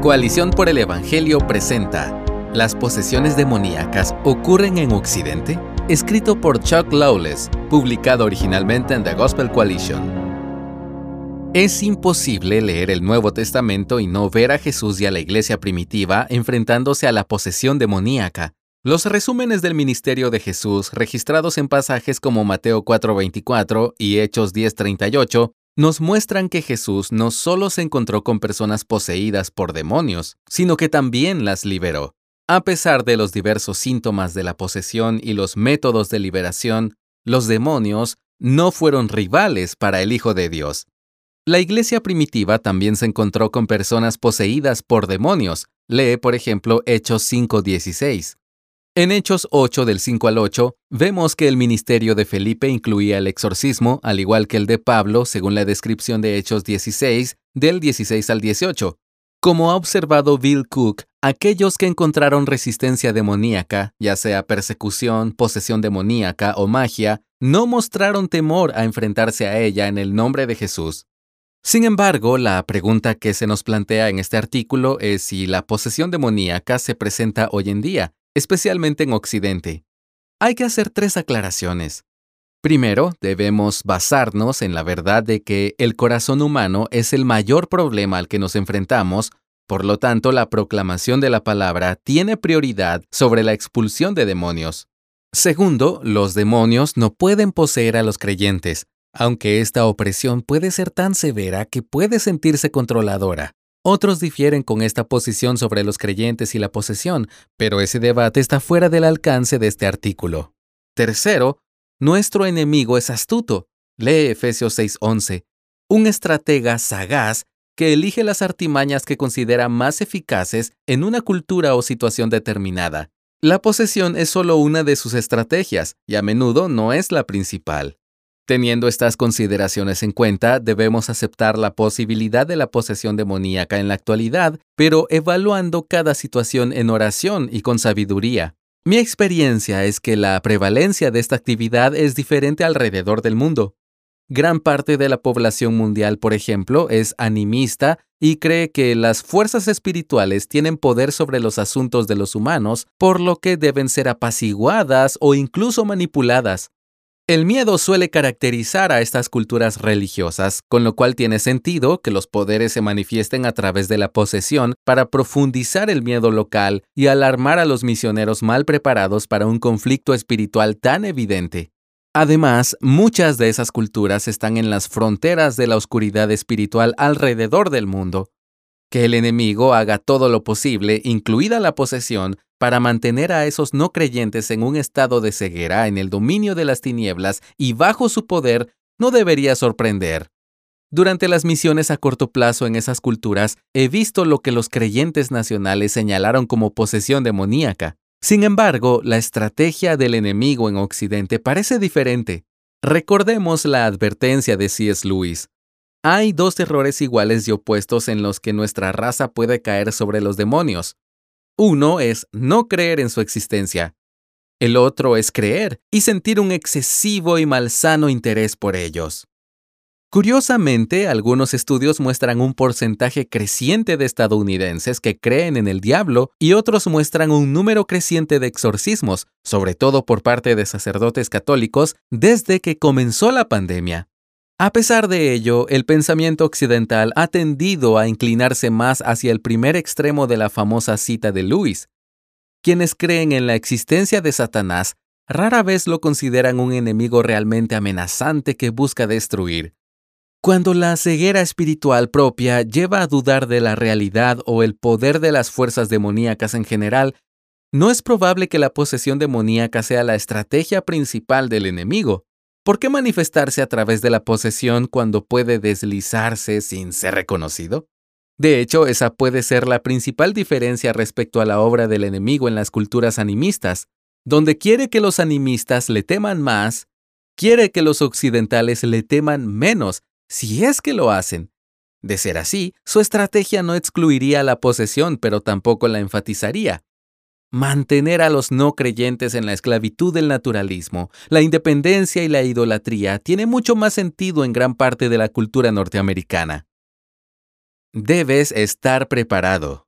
Coalición por el Evangelio presenta Las posesiones demoníacas ocurren en Occidente, escrito por Chuck Lawless, publicado originalmente en The Gospel Coalition. Es imposible leer el Nuevo Testamento y no ver a Jesús y a la iglesia primitiva enfrentándose a la posesión demoníaca. Los resúmenes del ministerio de Jesús, registrados en pasajes como Mateo 4:24 y Hechos 10:38, nos muestran que Jesús no solo se encontró con personas poseídas por demonios, sino que también las liberó. A pesar de los diversos síntomas de la posesión y los métodos de liberación, los demonios no fueron rivales para el Hijo de Dios. La iglesia primitiva también se encontró con personas poseídas por demonios. Lee, por ejemplo, Hechos 5:16. En Hechos 8 del 5 al 8, vemos que el ministerio de Felipe incluía el exorcismo, al igual que el de Pablo, según la descripción de Hechos 16, del 16 al 18. Como ha observado Bill Cook, aquellos que encontraron resistencia demoníaca, ya sea persecución, posesión demoníaca o magia, no mostraron temor a enfrentarse a ella en el nombre de Jesús. Sin embargo, la pregunta que se nos plantea en este artículo es si la posesión demoníaca se presenta hoy en día, especialmente en Occidente. Hay que hacer tres aclaraciones. Primero, debemos basarnos en la verdad de que el corazón humano es el mayor problema al que nos enfrentamos, por lo tanto la proclamación de la palabra tiene prioridad sobre la expulsión de demonios. Segundo, los demonios no pueden poseer a los creyentes, aunque esta opresión puede ser tan severa que puede sentirse controladora. Otros difieren con esta posición sobre los creyentes y la posesión, pero ese debate está fuera del alcance de este artículo. Tercero, nuestro enemigo es astuto. Lee Efesios 6:11. Un estratega sagaz que elige las artimañas que considera más eficaces en una cultura o situación determinada. La posesión es solo una de sus estrategias y a menudo no es la principal. Teniendo estas consideraciones en cuenta, debemos aceptar la posibilidad de la posesión demoníaca en la actualidad, pero evaluando cada situación en oración y con sabiduría. Mi experiencia es que la prevalencia de esta actividad es diferente alrededor del mundo. Gran parte de la población mundial, por ejemplo, es animista y cree que las fuerzas espirituales tienen poder sobre los asuntos de los humanos, por lo que deben ser apaciguadas o incluso manipuladas. El miedo suele caracterizar a estas culturas religiosas, con lo cual tiene sentido que los poderes se manifiesten a través de la posesión para profundizar el miedo local y alarmar a los misioneros mal preparados para un conflicto espiritual tan evidente. Además, muchas de esas culturas están en las fronteras de la oscuridad espiritual alrededor del mundo, que el enemigo haga todo lo posible, incluida la posesión, para mantener a esos no creyentes en un estado de ceguera en el dominio de las tinieblas y bajo su poder, no debería sorprender. Durante las misiones a corto plazo en esas culturas, he visto lo que los creyentes nacionales señalaron como posesión demoníaca. Sin embargo, la estrategia del enemigo en Occidente parece diferente. Recordemos la advertencia de C.S. Lewis. Hay dos errores iguales y opuestos en los que nuestra raza puede caer sobre los demonios. Uno es no creer en su existencia. El otro es creer y sentir un excesivo y malsano interés por ellos. Curiosamente, algunos estudios muestran un porcentaje creciente de estadounidenses que creen en el diablo y otros muestran un número creciente de exorcismos, sobre todo por parte de sacerdotes católicos, desde que comenzó la pandemia. A pesar de ello, el pensamiento occidental ha tendido a inclinarse más hacia el primer extremo de la famosa cita de Lewis. Quienes creen en la existencia de Satanás rara vez lo consideran un enemigo realmente amenazante que busca destruir. Cuando la ceguera espiritual propia lleva a dudar de la realidad o el poder de las fuerzas demoníacas en general, no es probable que la posesión demoníaca sea la estrategia principal del enemigo. ¿Por qué manifestarse a través de la posesión cuando puede deslizarse sin ser reconocido? De hecho, esa puede ser la principal diferencia respecto a la obra del enemigo en las culturas animistas, donde quiere que los animistas le teman más, quiere que los occidentales le teman menos, si es que lo hacen. De ser así, su estrategia no excluiría la posesión, pero tampoco la enfatizaría mantener a los no creyentes en la esclavitud del naturalismo, la independencia y la idolatría tiene mucho más sentido en gran parte de la cultura norteamericana. Debes estar preparado.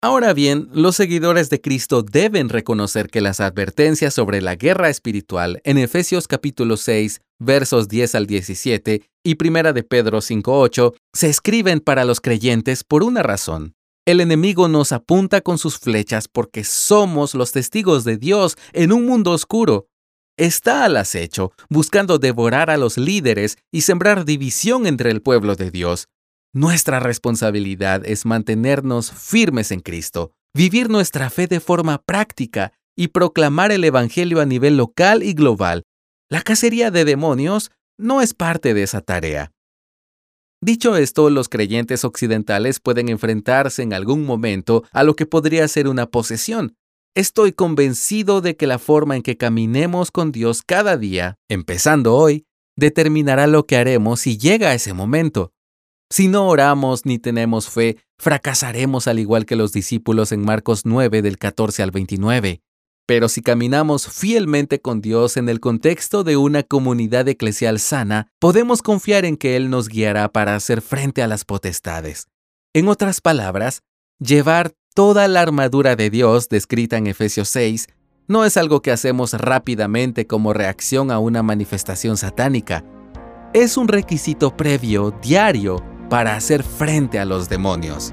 Ahora bien, los seguidores de Cristo deben reconocer que las advertencias sobre la guerra espiritual en Efesios capítulo 6, versos 10 al 17 y Primera de Pedro 5:8 se escriben para los creyentes por una razón. El enemigo nos apunta con sus flechas porque somos los testigos de Dios en un mundo oscuro. Está al acecho, buscando devorar a los líderes y sembrar división entre el pueblo de Dios. Nuestra responsabilidad es mantenernos firmes en Cristo, vivir nuestra fe de forma práctica y proclamar el Evangelio a nivel local y global. La cacería de demonios no es parte de esa tarea. Dicho esto, los creyentes occidentales pueden enfrentarse en algún momento a lo que podría ser una posesión. Estoy convencido de que la forma en que caminemos con Dios cada día, empezando hoy, determinará lo que haremos si llega ese momento. Si no oramos ni tenemos fe, fracasaremos al igual que los discípulos en Marcos 9 del 14 al 29. Pero si caminamos fielmente con Dios en el contexto de una comunidad eclesial sana, podemos confiar en que Él nos guiará para hacer frente a las potestades. En otras palabras, llevar toda la armadura de Dios descrita en Efesios 6 no es algo que hacemos rápidamente como reacción a una manifestación satánica. Es un requisito previo, diario, para hacer frente a los demonios.